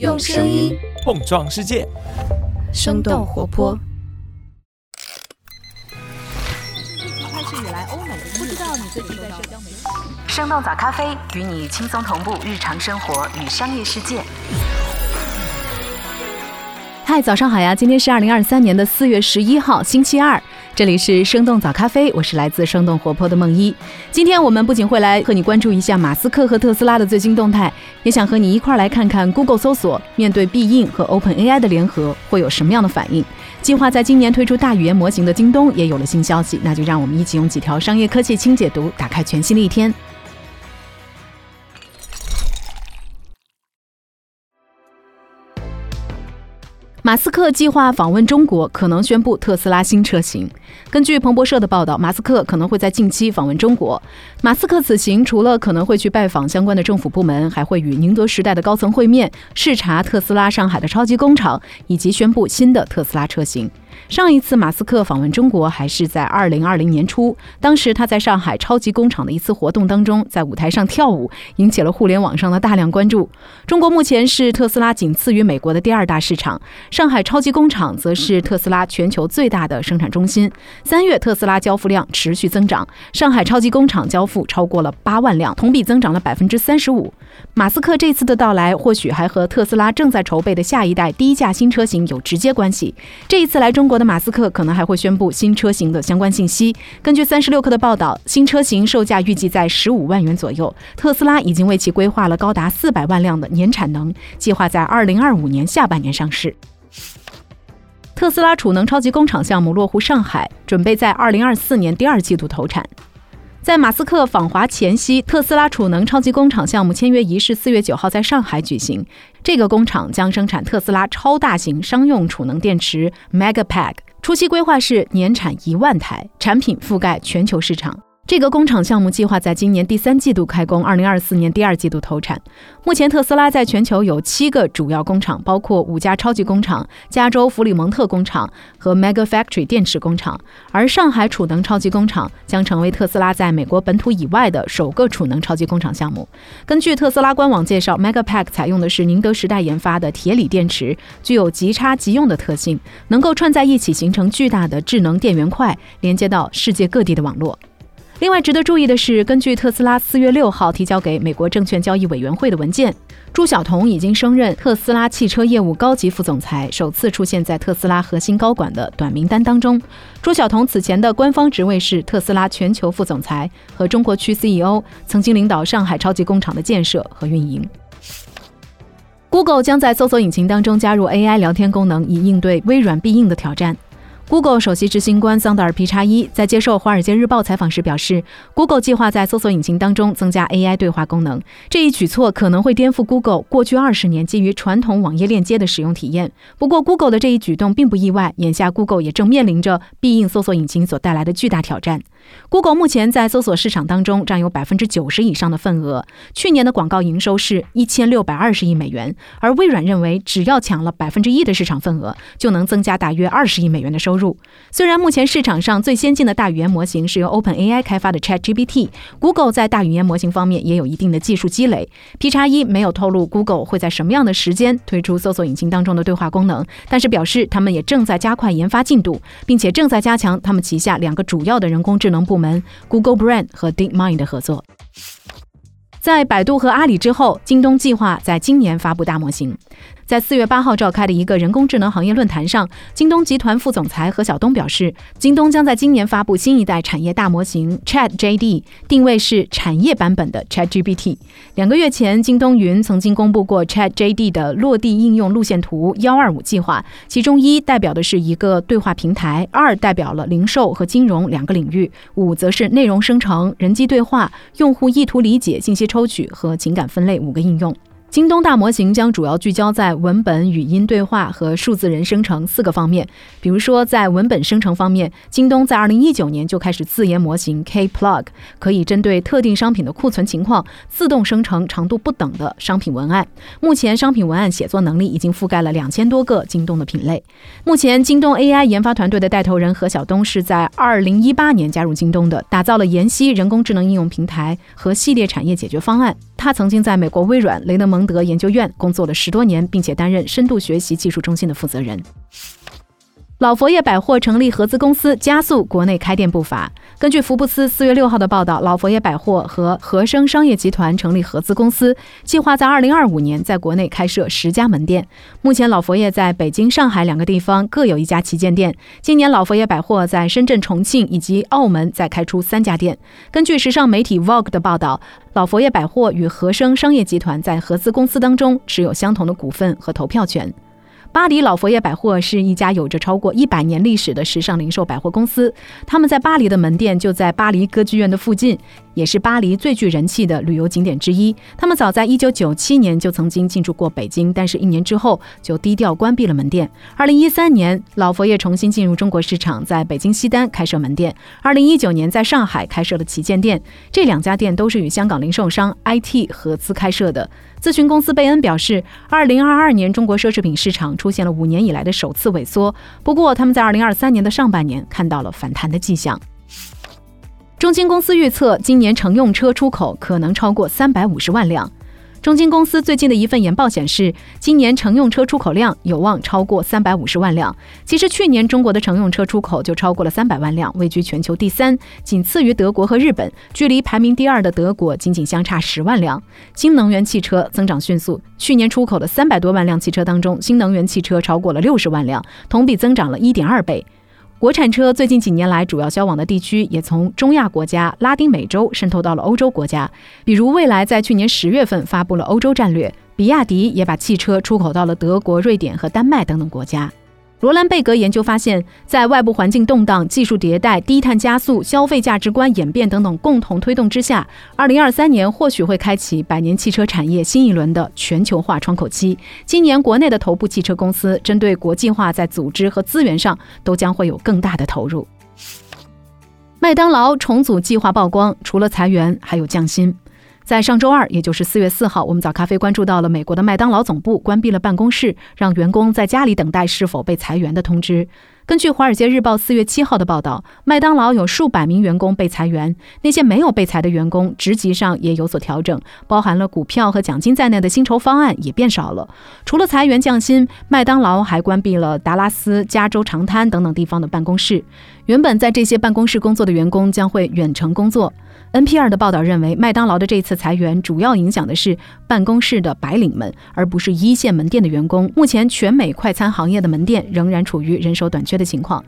用声音碰撞世界，生动活泼。开始以来，欧美不知道你最近在社交媒体。生动早咖啡与你轻松同步日常生活与商业世界。嗨，早上好呀！今天是二零二三年的四月十一号，星期二。这里是生动早咖啡，我是来自生动活泼的梦一。今天我们不仅会来和你关注一下马斯克和特斯拉的最新动态，也想和你一块来看看 Google 搜索面对必应和 Open AI 的联合会有什么样的反应。计划在今年推出大语言模型的京东也有了新消息，那就让我们一起用几条商业科技轻解读，打开全新的一天。马斯克计划访问中国，可能宣布特斯拉新车型。根据彭博社的报道，马斯克可能会在近期访问中国。马斯克此行除了可能会去拜访相关的政府部门，还会与宁德时代的高层会面，视察特斯拉上海的超级工厂，以及宣布新的特斯拉车型。上一次马斯克访问中国还是在二零二零年初，当时他在上海超级工厂的一次活动当中，在舞台上跳舞，引起了互联网上的大量关注。中国目前是特斯拉仅次于美国的第二大市场，上海超级工厂则是特斯拉全球最大的生产中心。三月特斯拉交付量持续增长，上海超级工厂交付超过了八万辆，同比增长了百分之三十五。马斯克这次的到来，或许还和特斯拉正在筹备的下一代低价新车型有直接关系。这一次来中国的马斯克，可能还会宣布新车型的相关信息。根据三十六氪的报道，新车型售价预计在十五万元左右。特斯拉已经为其规划了高达四百万辆的年产能，计划在二零二五年下半年上市。特斯拉储能超级工厂项目落户上海，准备在二零二四年第二季度投产。在马斯克访华前夕，特斯拉储能超级工厂项目签约仪式四月九号在上海举行。这个工厂将生产特斯拉超大型商用储能电池 Megapack，初期规划是年产一万台，产品覆盖全球市场。这个工厂项目计划在今年第三季度开工，二零二四年第二季度投产。目前，特斯拉在全球有七个主要工厂，包括五家超级工厂、加州弗里蒙特工厂和 Mega Factory 电池工厂。而上海储能超级工厂将成为特斯拉在美国本土以外的首个储能超级工厂项目。根据特斯拉官网介绍，Megapack 采用的是宁德时代研发的铁锂电池，具有即插即用的特性，能够串在一起形成巨大的智能电源块，连接到世界各地的网络。另外值得注意的是，根据特斯拉四月六号提交给美国证券交易委员会的文件，朱晓彤已经升任特斯拉汽车业务高级副总裁，首次出现在特斯拉核心高管的短名单当中。朱晓彤此前的官方职位是特斯拉全球副总裁和中国区 CEO，曾经领导上海超级工厂的建设和运营。Google 将在搜索引擎当中加入 AI 聊天功能，以应对微软必应的挑战。Google 首席执行官桑德尔皮查伊在接受《华尔街日报》采访时表示，Google 计划在搜索引擎当中增加 AI 对话功能。这一举措可能会颠覆 Google 过去二十年基于传统网页链接的使用体验。不过，Google 的这一举动并不意外，眼下 Google 也正面临着必应搜索引擎所带来的巨大挑战。Google 目前在搜索市场当中占有百分之九十以上的份额，去年的广告营收是一千六百二十亿美元。而微软认为，只要抢了百分之一的市场份额，就能增加大约二十亿美元的收入。入虽然目前市场上最先进的大语言模型是由 OpenAI 开发的 ChatGPT，Google 在大语言模型方面也有一定的技术积累。P 叉一没有透露 Google 会在什么样的时间推出搜索引擎当中的对话功能，但是表示他们也正在加快研发进度，并且正在加强他们旗下两个主要的人工智能部门 Google Brain 和 DeepMind 的合作。在百度和阿里之后，京东计划在今年发布大模型。在四月八号召开的一个人工智能行业论坛上，京东集团副总裁何晓东表示，京东将在今年发布新一代产业大模型 Chat JD，定位是产业版本的 Chat GPT。两个月前，京东云曾经公布过 Chat JD 的落地应用路线图幺二五计划，其中一代表的是一个对话平台，二代表了零售和金融两个领域，五则是内容生成、人机对话、用户意图理解、信息抽取和情感分类五个应用。京东大模型将主要聚焦在文本、语音对话和数字人生成四个方面。比如说，在文本生成方面，京东在二零一九年就开始自研模型 K-Plug，可以针对特定商品的库存情况，自动生成长度不等的商品文案。目前，商品文案写作能力已经覆盖了两千多个京东的品类。目前，京东 AI 研发团队的带头人何晓东是在二零一八年加入京东的，打造了妍希人工智能应用平台和系列产业解决方案。他曾经在美国微软雷德蒙德研究院工作了十多年，并且担任深度学习技术中心的负责人。老佛爷百货成立合资公司，加速国内开店步伐。根据福布斯四月六号的报道，老佛爷百货和和生商业集团成立合资公司，计划在二零二五年在国内开设十家门店。目前，老佛爷在北京、上海两个地方各有一家旗舰店。今年，老佛爷百货在深圳、重庆以及澳门再开出三家店。根据时尚媒体 Vogue 的报道，老佛爷百货与和生商业集团在合资公司当中持有相同的股份和投票权。巴黎老佛爷百货是一家有着超过一百年历史的时尚零售百货公司，他们在巴黎的门店就在巴黎歌剧院的附近。也是巴黎最具人气的旅游景点之一。他们早在1997年就曾经进驻过北京，但是一年之后就低调关闭了门店。2013年，老佛爷重新进入中国市场，在北京西单开设门店。2019年，在上海开设了旗舰店。这两家店都是与香港零售商 IT 合资开设的。咨询公司贝恩表示，2022年中国奢侈品市场出现了五年以来的首次萎缩，不过他们在2023年的上半年看到了反弹的迹象。中金公司预测，今年乘用车出口可能超过三百五十万辆。中金公司最近的一份研报显示，今年乘用车出口量有望超过三百五十万辆。其实去年中国的乘用车出口就超过了三百万辆，位居全球第三，仅次于德国和日本，距离排名第二的德国仅仅相差十万辆。新能源汽车增长迅速，去年出口的三百多万辆汽车当中，新能源汽车超过了六十万辆，同比增长了一点二倍。国产车最近几年来主要销往的地区也从中亚国家、拉丁美洲渗透到了欧洲国家。比如，蔚来在去年十月份发布了欧洲战略，比亚迪也把汽车出口到了德国、瑞典和丹麦等等国家。罗兰贝格研究发现，在外部环境动荡、技术迭代、低碳加速、消费价值观演变等等共同推动之下，二零二三年或许会开启百年汽车产业新一轮的全球化窗口期。今年国内的头部汽车公司针对国际化，在组织和资源上都将会有更大的投入。麦当劳重组计划曝光，除了裁员，还有降薪。在上周二，也就是四月四号，我们早咖啡关注到了美国的麦当劳总部关闭了办公室，让员工在家里等待是否被裁员的通知。根据《华尔街日报》四月七号的报道，麦当劳有数百名员工被裁员，那些没有被裁的员工职级上也有所调整，包含了股票和奖金在内的薪酬方案也变少了。除了裁员降薪，麦当劳还关闭了达拉斯、加州长滩等等地方的办公室。原本在这些办公室工作的员工将会远程工作。NPR 的报道认为，麦当劳的这次裁员主要影响的是办公室的白领们，而不是一线门店的员工。目前，全美快餐行业的门店仍然处于人手短缺的情况。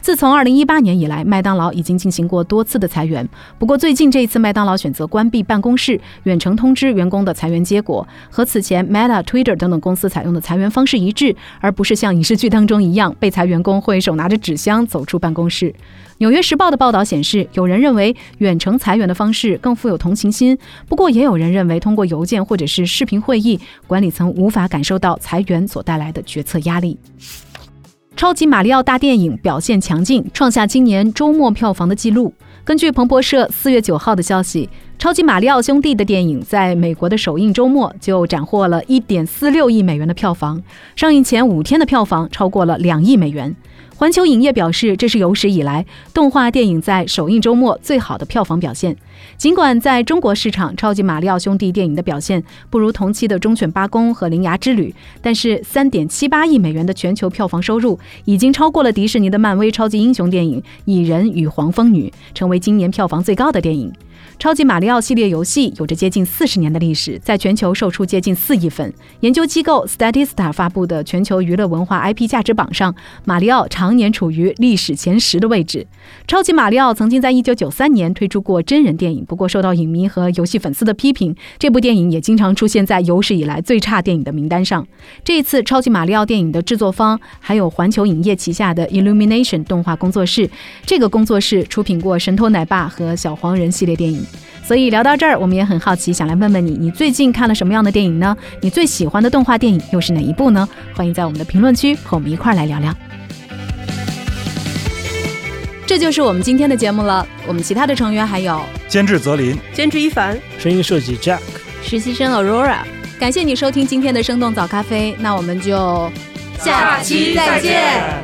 自从2018年以来，麦当劳已经进行过多次的裁员。不过，最近这一次，麦当劳选择关闭办公室，远程通知员工的裁员结果，和此前 Meta、Twitter 等等公司采用的裁员方式一致，而不是像影视剧当中一样，被裁员工会手拿着纸箱走出办公室。纽约时报的报道显示，有人认为远程裁员的方式更富有同情心，不过也有人认为通过邮件或者是视频会议，管理层无法感受到裁员所带来的决策压力。超级马里奥大电影表现强劲，创下今年周末票房的纪录。根据彭博社四月九号的消息，超级马里奥兄弟的电影在美国的首映周末就斩获了一点四六亿美元的票房，上映前五天的票房超过了两亿美元。环球影业表示，这是有史以来动画电影在首映周末最好的票房表现。尽管在中国市场，《超级马里奥兄弟》电影的表现不如同期的《忠犬八公》和《铃芽之旅》，但是三点七八亿美元的全球票房收入已经超过了迪士尼的漫威超级英雄电影《蚁人与黄蜂女》，成为今年票房最高的电影。超级马里奥系列游戏有着接近四十年的历史，在全球售出接近四亿份。研究机构 Statista 发布的全球娱乐文化 IP 价值榜上，马里奥常年处于历史前十的位置。超级马里奥曾经在一九九三年推出过真人电影，不过受到影迷和游戏粉丝的批评，这部电影也经常出现在有史以来最差电影的名单上。这一次，超级马里奥电影的制作方还有环球影业旗下的 Illumination 动画工作室，这个工作室出品过《神偷奶爸》和《小黄人》系列电影影。所以聊到这儿，我们也很好奇，想来问问你，你最近看了什么样的电影呢？你最喜欢的动画电影又是哪一部呢？欢迎在我们的评论区和我们一块儿来聊聊。这就是我们今天的节目了。我们其他的成员还有监制泽林、监制一凡、声音设计 Jack、实习生 Aurora。感谢你收听今天的生动早咖啡，那我们就下期再见。